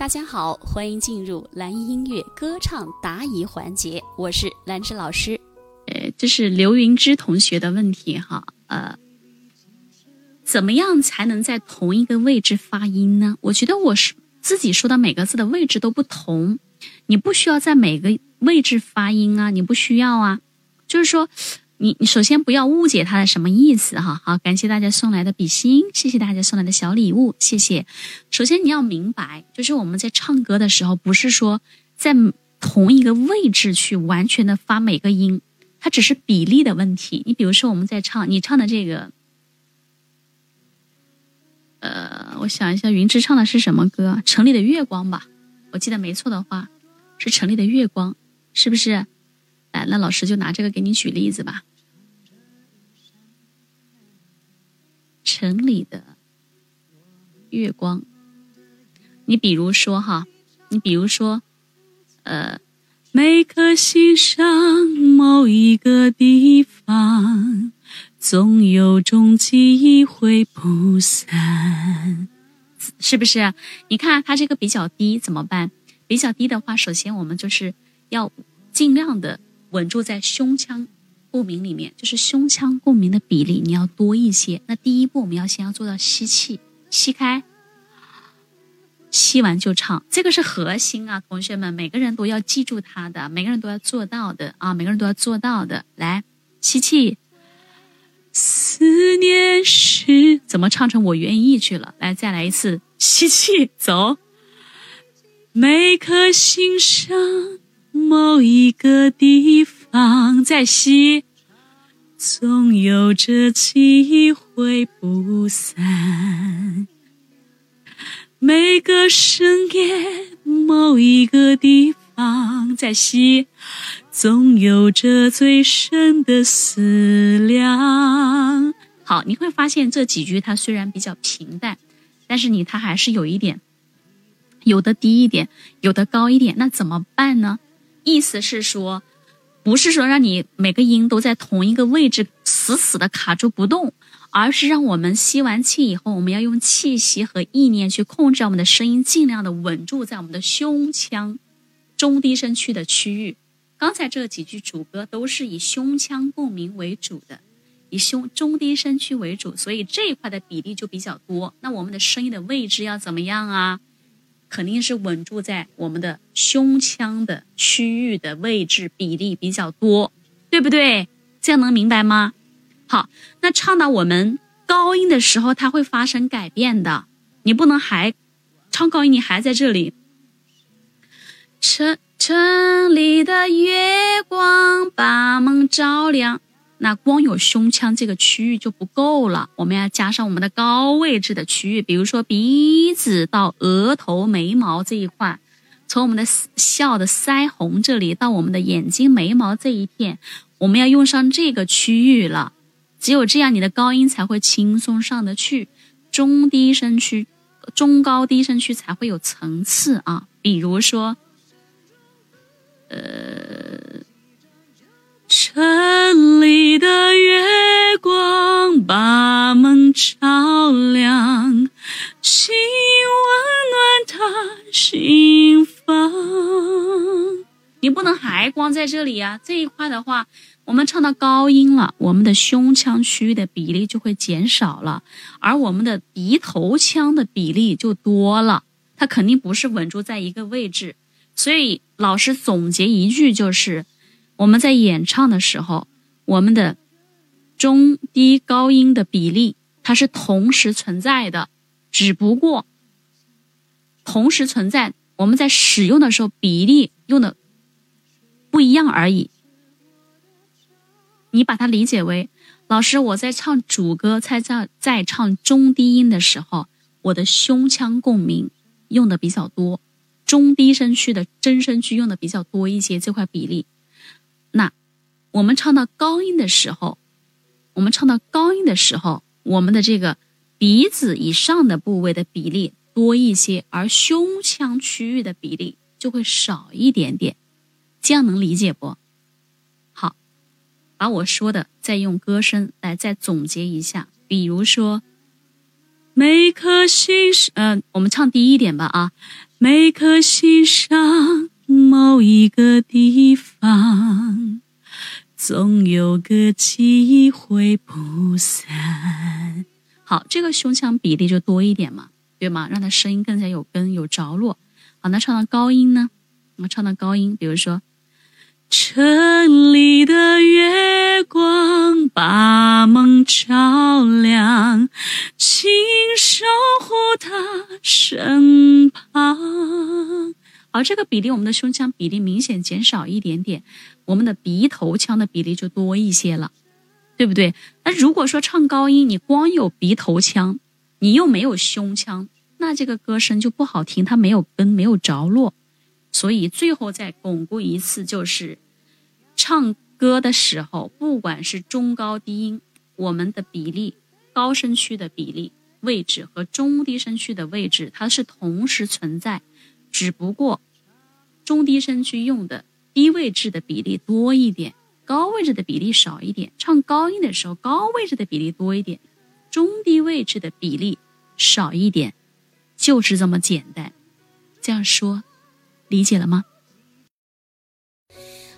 大家好，欢迎进入蓝音乐歌唱答疑环节，我是兰芝老师。呃，这是刘云芝同学的问题哈，呃，怎么样才能在同一个位置发音呢？我觉得我是自己说的每个字的位置都不同，你不需要在每个位置发音啊，你不需要啊，就是说。你你首先不要误解他的什么意思哈，好，感谢大家送来的比心，谢谢大家送来的小礼物，谢谢。首先你要明白，就是我们在唱歌的时候，不是说在同一个位置去完全的发每个音，它只是比例的问题。你比如说我们在唱，你唱的这个，呃，我想一下，云芝唱的是什么歌？城里的月光吧，我记得没错的话，是城里的月光，是不是？来，那老师就拿这个给你举例子吧。城里的月光，你比如说哈，你比如说，呃，每颗心上某一个地方，总有种记忆会不散，是不是？你看它这个比较低，怎么办？比较低的话，首先我们就是要尽量的稳住在胸腔。共鸣里面就是胸腔共鸣的比例你要多一些。那第一步我们要先要做到吸气，吸开，吸完就唱，这个是核心啊，同学们每个人都要记住它的，每个人都要做到的啊，每个人都要做到的。来，吸气，思念是怎么唱成我愿意去了？来，再来一次，吸气，走，每颗心上某一个地方。放再吸，总有着记忆会不散。每个深夜，某一个地方在吸，总有着最深的思量。好，你会发现这几句它虽然比较平淡，但是你它还是有一点，有的低一点，有的高一点。那怎么办呢？意思是说。不是说让你每个音都在同一个位置死死的卡住不动，而是让我们吸完气以后，我们要用气息和意念去控制我们的声音，尽量的稳住在我们的胸腔中低声区的区域。刚才这几句主歌都是以胸腔共鸣为主的，以胸中低声区为主，所以这一块的比例就比较多。那我们的声音的位置要怎么样啊？肯定是稳住在我们的胸腔的区域的位置比例比较多，对不对？这样能明白吗？好，那唱到我们高音的时候，它会发生改变的。你不能还唱高音，你还在这里。城城里的月光把梦照亮。那光有胸腔这个区域就不够了，我们要加上我们的高位置的区域，比如说鼻子到额头、眉毛这一块，从我们的笑的腮红这里到我们的眼睛、眉毛这一片，我们要用上这个区域了。只有这样，你的高音才会轻松上得去，中低声区、中高低声区才会有层次啊。比如说，呃。城里的月光把梦照亮，心温暖他心房。你不能还光在这里呀！这一块的话，我们唱到高音了，我们的胸腔区域的比例就会减少了，而我们的鼻头腔的比例就多了。它肯定不是稳住在一个位置，所以老师总结一句就是。我们在演唱的时候，我们的中低高音的比例它是同时存在的，只不过同时存在，我们在使用的时候比例用的不一样而已。你把它理解为，老师我在唱主歌，在在在唱中低音的时候，我的胸腔共鸣用的比较多，中低声区的真声区用的比较多一些，这块比例。那我们唱到高音的时候，我们唱到高音的时候，我们的这个鼻子以上的部位的比例多一些，而胸腔区域的比例就会少一点点。这样能理解不？好，把我说的再用歌声来再总结一下。比如说，每颗心上，嗯，我们唱低一点吧啊。每颗心上某一个地个机会不散。好，这个胸腔比例就多一点嘛，对吗？让它声音更加有根有着落。好，那唱到高音呢？我们唱到高音，比如说。城里的月光把梦照亮，请守护他身而这个比例，我们的胸腔比例明显减少一点点，我们的鼻头腔的比例就多一些了，对不对？那如果说唱高音，你光有鼻头腔，你又没有胸腔，那这个歌声就不好听，它没有根，没有着落。所以最后再巩固一次，就是唱歌的时候，不管是中高低音，我们的比例，高声区的比例位置和中低声区的位置，它是同时存在，只不过中低声区用的低位置的比例多一点，高位置的比例少一点。唱高音的时候，高位置的比例多一点，中低位置的比例少一点，就是这么简单。这样说。理解了吗？